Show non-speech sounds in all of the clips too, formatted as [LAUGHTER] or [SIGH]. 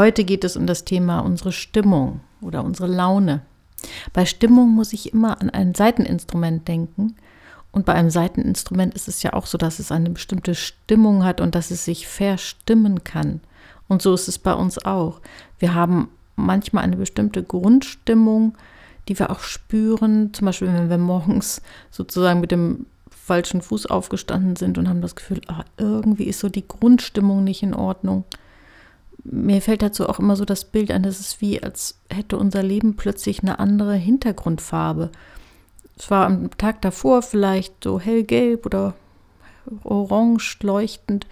Heute geht es um das Thema unsere Stimmung oder unsere Laune. Bei Stimmung muss ich immer an ein Seiteninstrument denken. Und bei einem Seiteninstrument ist es ja auch so, dass es eine bestimmte Stimmung hat und dass es sich verstimmen kann. Und so ist es bei uns auch. Wir haben manchmal eine bestimmte Grundstimmung, die wir auch spüren. Zum Beispiel, wenn wir morgens sozusagen mit dem falschen Fuß aufgestanden sind und haben das Gefühl, ach, irgendwie ist so die Grundstimmung nicht in Ordnung. Mir fällt dazu auch immer so das Bild an, dass es wie, als hätte unser Leben plötzlich eine andere Hintergrundfarbe. Es war am Tag davor vielleicht so hellgelb oder orange leuchtend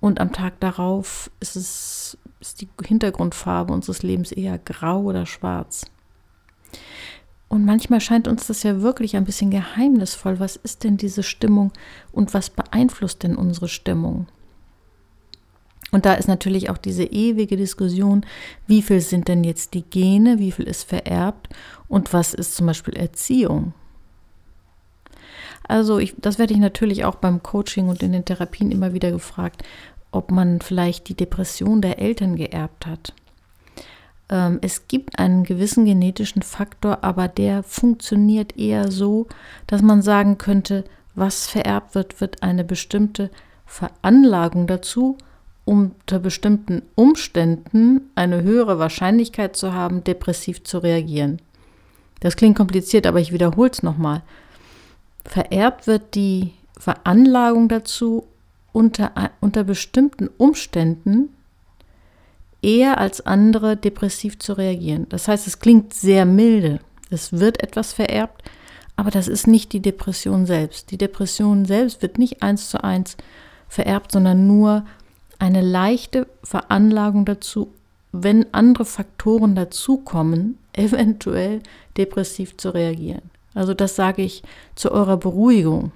und am Tag darauf ist es ist die Hintergrundfarbe unseres Lebens eher grau oder schwarz. Und manchmal scheint uns das ja wirklich ein bisschen geheimnisvoll. Was ist denn diese Stimmung und was beeinflusst denn unsere Stimmung? Und da ist natürlich auch diese ewige Diskussion, wie viel sind denn jetzt die Gene, wie viel ist vererbt und was ist zum Beispiel Erziehung? Also ich, das werde ich natürlich auch beim Coaching und in den Therapien immer wieder gefragt, ob man vielleicht die Depression der Eltern geerbt hat. Ähm, es gibt einen gewissen genetischen Faktor, aber der funktioniert eher so, dass man sagen könnte, was vererbt wird, wird eine bestimmte Veranlagung dazu, unter bestimmten Umständen eine höhere Wahrscheinlichkeit zu haben, depressiv zu reagieren. Das klingt kompliziert, aber ich wiederhole es nochmal. Vererbt wird die Veranlagung dazu, unter, unter bestimmten Umständen eher als andere depressiv zu reagieren. Das heißt, es klingt sehr milde. Es wird etwas vererbt, aber das ist nicht die Depression selbst. Die Depression selbst wird nicht eins zu eins vererbt, sondern nur eine leichte Veranlagung dazu, wenn andere Faktoren dazukommen, [LAUGHS] eventuell depressiv zu reagieren. Also das sage ich zu eurer Beruhigung.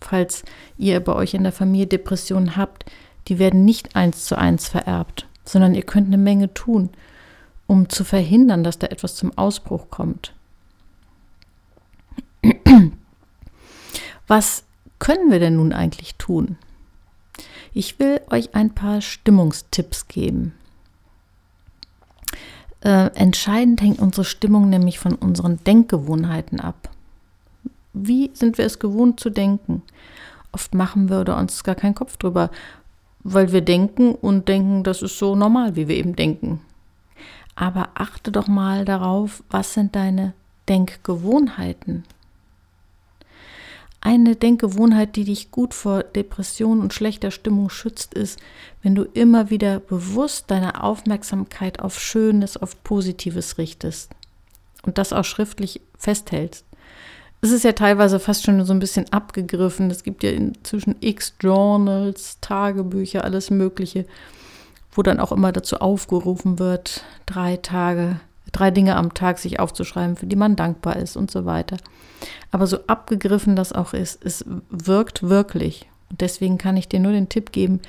Falls ihr bei euch in der Familie Depressionen habt, die werden nicht eins zu eins vererbt sondern ihr könnt eine Menge tun, um zu verhindern, dass da etwas zum Ausbruch kommt. [CLEARS THROAT] Was können wir denn nun eigentlich tun? Ich will euch ein paar Stimmungstipps geben. Äh, entscheidend hängt unsere Stimmung nämlich von unseren Denkgewohnheiten ab. Wie sind wir es gewohnt zu denken? Oft machen wir oder uns gar keinen Kopf drüber, weil wir denken und denken, das ist so normal, wie wir eben denken. Aber achte doch mal darauf, was sind deine Denkgewohnheiten? Eine Denkgewohnheit, die dich gut vor Depression und schlechter Stimmung schützt, ist, wenn du immer wieder bewusst deine Aufmerksamkeit auf Schönes, auf Positives richtest und das auch schriftlich festhältst es ist ja teilweise fast schon so ein bisschen abgegriffen. Es gibt ja inzwischen x Journals, Tagebücher, alles Mögliche, wo dann auch immer dazu aufgerufen wird, drei Tage, drei Dinge am Tag sich aufzuschreiben, für die man dankbar ist und so weiter. Aber so abgegriffen das auch ist, es wirkt wirklich. Und deswegen kann ich dir nur den Tipp geben,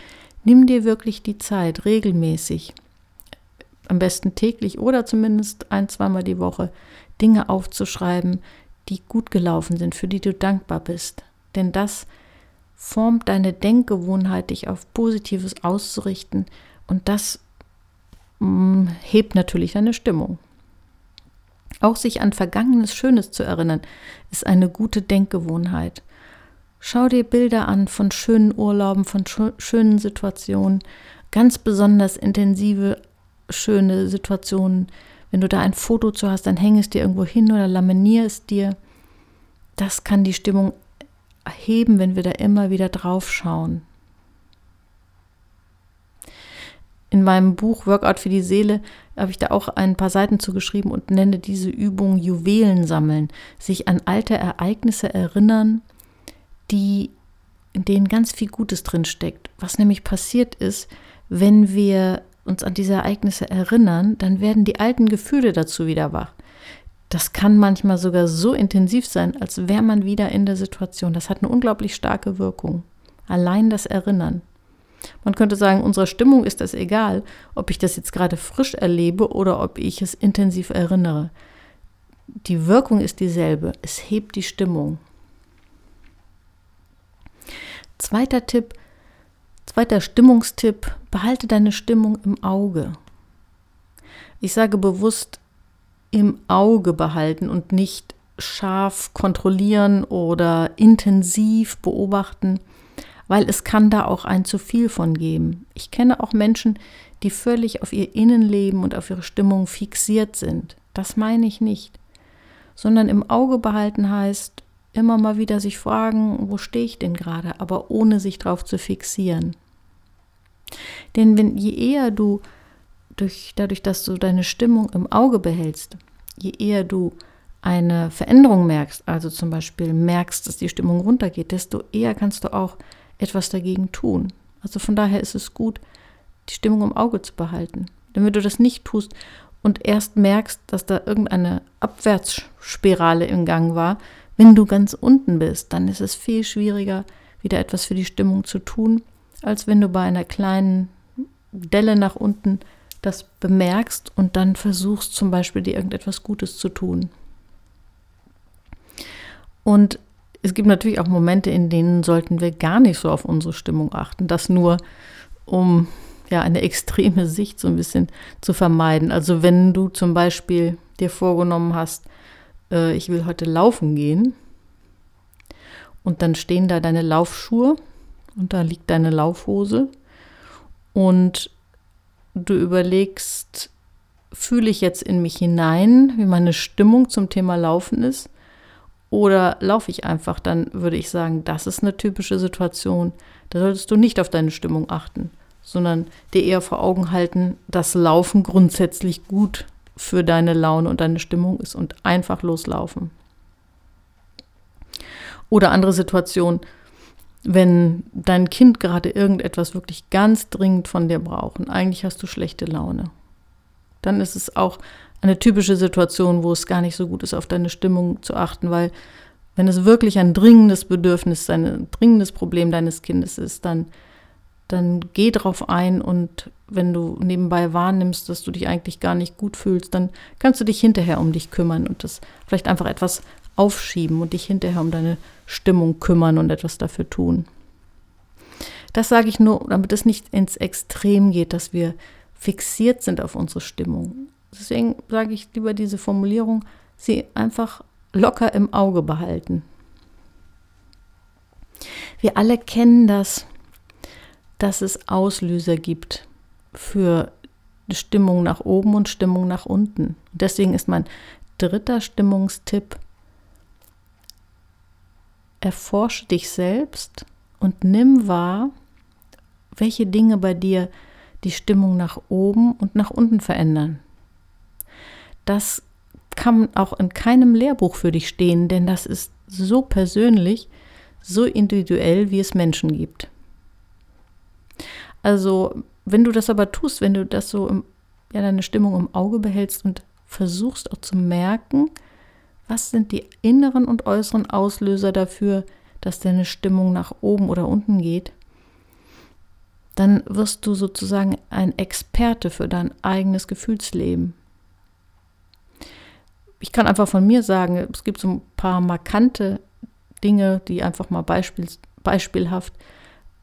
nimm dir wirklich die Zeit, regelmäßig, am besten täglich oder zumindest ein, zweimal die Woche, Dinge aufzuschreiben, die gut gelaufen sind, für die du dankbar bist. Denn das formt deine Denkgewohnheit, dich auf Positives auszurichten und das mm, hebt natürlich deine Stimmung. Auch sich an Vergangenes Schönes zu erinnern, ist eine gute Denkgewohnheit. Schau dir Bilder an von schönen Urlauben, von schönen Situationen, ganz besonders intensive, schöne Situationen, wenn du da ein Foto zu hast, dann häng es dir irgendwo hin oder laminier es dir. Das kann die Stimmung erheben, wenn wir da immer wieder drauf schauen. In meinem Buch Workout für die Seele habe ich da auch ein paar Seiten zugeschrieben und nenne diese Übung Juwelen sammeln, sich an alte Ereignisse erinnern, die in denen ganz viel Gutes drin steckt. Was nämlich passiert ist, wenn wir uns an diese Ereignisse erinnern, dann werden die alten Gefühle dazu wieder wach. Das kann manchmal sogar so intensiv sein, als wäre man wieder in der Situation. Das hat eine unglaublich starke Wirkung. Allein das Erinnern. Man könnte sagen, unserer Stimmung ist das egal, ob ich das jetzt gerade frisch erlebe oder ob ich es intensiv erinnere. Die Wirkung ist dieselbe. Es hebt die Stimmung. Zweiter Tipp, Zweiter Stimmungstipp, behalte deine Stimmung im Auge. Ich sage bewusst im Auge behalten und nicht scharf kontrollieren oder intensiv beobachten, weil es kann da auch ein zu viel von geben. Ich kenne auch Menschen, die völlig auf ihr Innenleben und auf ihre Stimmung fixiert sind. Das meine ich nicht, sondern im Auge behalten heißt immer mal wieder sich fragen, wo stehe ich denn gerade, aber ohne sich darauf zu fixieren. Denn wenn je eher du durch, dadurch, dass du deine Stimmung im Auge behältst, je eher du eine Veränderung merkst, also zum Beispiel merkst, dass die Stimmung runtergeht, desto eher kannst du auch etwas dagegen tun. Also von daher ist es gut, die Stimmung im Auge zu behalten. Denn wenn du das nicht tust und erst merkst, dass da irgendeine Abwärtsspirale im Gang war, wenn du ganz unten bist, dann ist es viel schwieriger, wieder etwas für die Stimmung zu tun, als wenn du bei einer kleinen Delle nach unten das bemerkst und dann versuchst zum Beispiel dir irgendetwas Gutes zu tun. Und es gibt natürlich auch Momente, in denen sollten wir gar nicht so auf unsere Stimmung achten. Das nur, um ja eine extreme [LAUGHS] Sicht so ein bisschen zu vermeiden. Also wenn du zum Beispiel dir vorgenommen hast, äh, ich will heute laufen gehen und dann stehen da deine Laufschuhe und da liegt deine Laufhose und du überlegst, fühle ich jetzt in mich hinein, wie meine Stimmung zum Thema Laufen ist oder laufe ich einfach, dann würde ich sagen, das ist eine typische Situation. Da solltest du nicht auf deine Stimmung achten, sondern dir eher vor Augen halten, dass Laufen grundsätzlich gut für deine Laune und deine Stimmung ist und einfach loslaufen. Oder andere Situation, wenn dein Kind gerade irgendetwas wirklich ganz dringend von dir braucht und eigentlich hast du schlechte Laune, dann ist es auch eine typische Situation, wo es gar nicht so gut ist, auf deine Stimmung zu achten, weil wenn es wirklich ein dringendes Bedürfnis, ein dringendes Problem deines Kindes ist, dann, dann geh drauf ein und wenn du nebenbei wahrnimmst, dass du dich eigentlich gar nicht gut fühlst, dann kannst du dich hinterher um dich kümmern und das vielleicht einfach etwas aufschieben und dich hinterher um deine Stimmung kümmern und etwas dafür tun. Das sage ich nur, damit es nicht ins Extrem geht, dass wir fixiert sind auf unsere Stimmung. Deswegen sage ich lieber diese Formulierung, sie einfach locker im Auge behalten. Wir alle kennen das, dass es Auslöser gibt für Stimmung nach oben und Stimmung nach unten. Deswegen ist mein dritter Stimmungstipp, erforsche dich selbst und nimm wahr, welche Dinge bei dir die Stimmung nach oben und nach unten verändern. Das kann auch in keinem Lehrbuch für dich stehen, denn das ist so persönlich, so individuell, wie es Menschen gibt. Also, wenn du das aber tust, wenn du das so im, ja, deine Stimmung im Auge behältst und versuchst auch zu merken, was sind die inneren und äußeren Auslöser dafür, dass deine Stimmung nach oben oder unten geht, dann wirst du sozusagen ein Experte für dein eigenes Gefühlsleben ich kann einfach von mir sagen, es gibt so ein paar markante Dinge, die einfach mal beispiel, beispielhaft.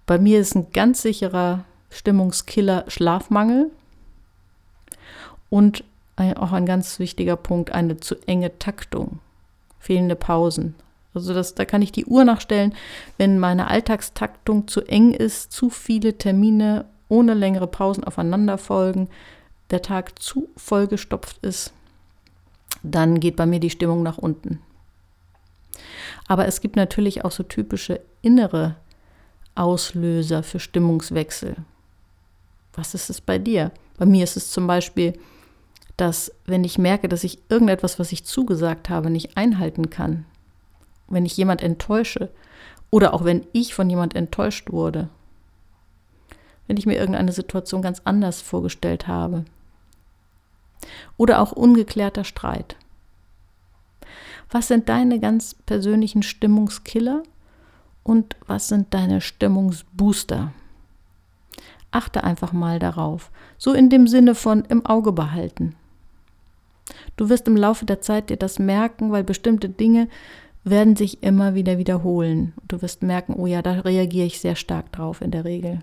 Bei mir ist ein ganz sicherer Stimmungskiller Schlafmangel und ein, auch ein ganz wichtiger Punkt, eine zu enge Taktung, fehlende Pausen. Also das, da kann ich die Uhr nachstellen, wenn meine Alltagstaktung zu eng ist, zu viele Termine ohne längere Pausen aufeinander folgen, der Tag zu vollgestopft ist, dann geht bei mir die Stimmung nach unten. Aber es gibt natürlich auch so typische innere Auslöser für Stimmungswechsel. Was ist es bei dir? Bei mir ist es zum Beispiel, dass wenn ich merke, dass ich irgendetwas, was ich zugesagt habe, nicht einhalten kann, wenn ich jemand enttäusche oder auch wenn ich von jemand enttäuscht wurde, wenn ich mir irgendeine Situation ganz anders vorgestellt habe, oder auch ungeklärter Streit. Was sind deine ganz persönlichen Stimmungskiller und was sind deine Stimmungsbooster? Achte einfach mal darauf, so in dem Sinne von im Auge behalten. Du wirst im Laufe der Zeit dir das merken, weil bestimmte Dinge werden sich immer wieder wiederholen. Du wirst merken, oh ja, da reagiere ich sehr stark drauf in der Regel.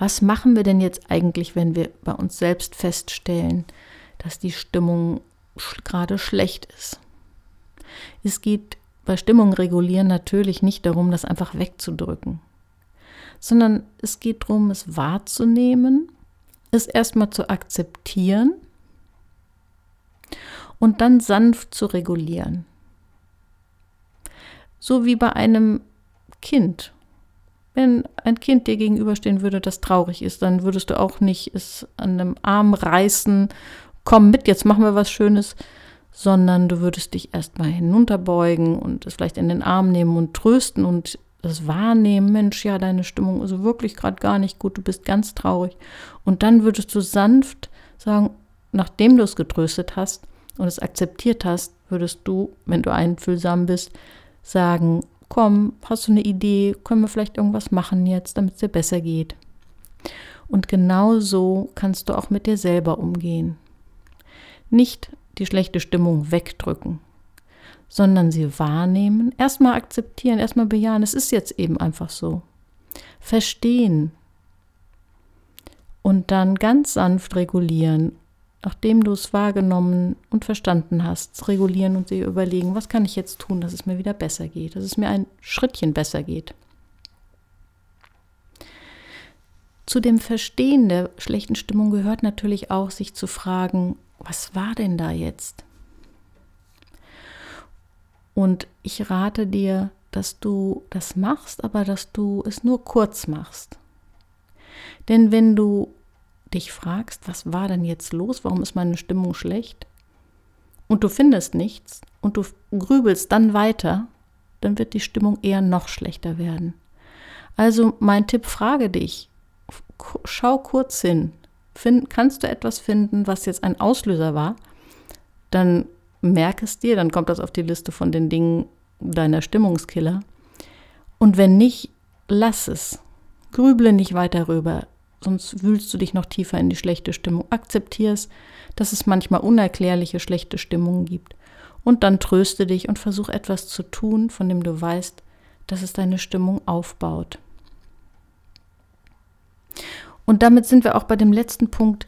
Was machen wir denn jetzt eigentlich, wenn wir bei uns selbst feststellen, dass die Stimmung gerade schlecht ist? Es geht bei Stimmung regulieren natürlich nicht darum, das einfach wegzudrücken, sondern es geht darum, es wahrzunehmen, es erstmal zu akzeptieren und dann sanft zu regulieren. So wie bei einem Kind. Wenn ein Kind dir gegenüberstehen würde, das traurig ist, dann würdest du auch nicht es an einem Arm reißen, komm mit, jetzt machen wir was Schönes, sondern du würdest dich erstmal hinunterbeugen und es vielleicht in den Arm nehmen und trösten und das wahrnehmen, Mensch, ja, deine Stimmung ist wirklich gerade gar nicht gut, du bist ganz traurig. Und dann würdest du sanft sagen, nachdem du es getröstet hast und es akzeptiert hast, würdest du, wenn du einfühlsam bist, sagen, komm, hast du eine Idee, können wir vielleicht irgendwas machen jetzt, damit es dir besser geht. Und genau so kannst du auch mit dir selber umgehen. Nicht die schlechte Stimmung wegdrücken, sondern sie wahrnehmen, erstmal akzeptieren, erstmal bejahen, es ist jetzt eben einfach so. Verstehen und dann ganz sanft regulieren nachdem du es wahrgenommen und verstanden hast, regulieren und dir überlegen, was kann ich jetzt tun, dass es mir wieder besser geht, dass es mir ein Schrittchen besser geht. Zu dem Verstehen der schlechten Stimmung gehört natürlich auch, sich zu fragen, was war denn da jetzt? Und ich rate dir, dass du das machst, aber dass du es nur kurz machst. Denn wenn du dich fragst, was war denn jetzt los, warum ist meine Stimmung schlecht, und du findest nichts und du grübelst dann weiter, dann wird die Stimmung eher noch schlechter werden. Also mein Tipp, frage dich, schau kurz hin, Find, kannst du etwas finden, was jetzt ein Auslöser war, dann merk es dir, dann kommt das auf die Liste von den Dingen deiner Stimmungskiller. Und wenn nicht, lass es. Grüble nicht weiter rüber sonst wühlst du dich noch tiefer in die schlechte Stimmung. Akzeptierst, dass es manchmal unerklärliche schlechte Stimmungen gibt. Und dann tröste dich und versuch etwas zu tun, von dem du weißt, dass es deine Stimmung aufbaut. Und damit sind wir auch bei dem letzten Punkt,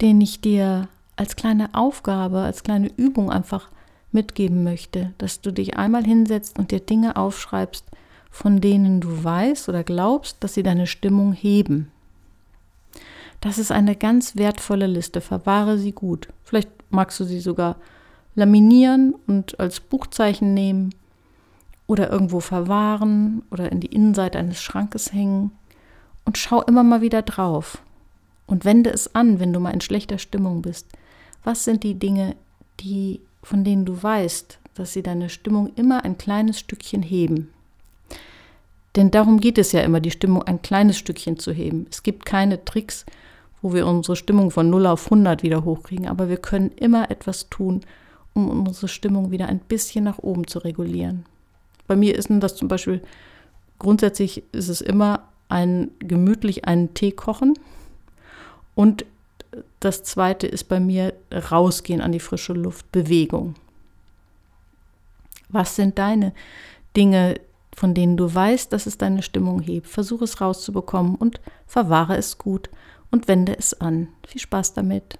den ich dir als kleine Aufgabe, als kleine Übung einfach mitgeben möchte, dass du dich einmal hinsetzt und dir Dinge aufschreibst, von denen du weißt oder glaubst, dass sie deine Stimmung heben. Das ist eine ganz wertvolle Liste. Verwahre sie gut. Vielleicht magst du sie sogar laminieren und als Buchzeichen nehmen oder irgendwo verwahren oder in die Innenseite eines Schrankes hängen und schau immer mal wieder drauf und wende es an, wenn du mal in schlechter Stimmung bist. Was sind die Dinge, die von denen du weißt, dass sie deine Stimmung immer ein kleines Stückchen heben? Denn darum geht es ja immer, die Stimmung ein kleines Stückchen zu heben. Es gibt keine Tricks, wo wir unsere Stimmung von 0 auf 100 wieder hochkriegen. Aber wir können immer etwas tun, um unsere Stimmung wieder ein bisschen nach oben zu regulieren. Bei mir ist das zum Beispiel, grundsätzlich ist es immer ein gemütlich einen Tee kochen und das zweite ist bei mir rausgehen an die frische Luft, Bewegung. Was sind deine Dinge, von denen du weißt, dass es deine Stimmung hebt? Versuche es rauszubekommen und verwahre es gut und wende es an. Viel Spaß damit.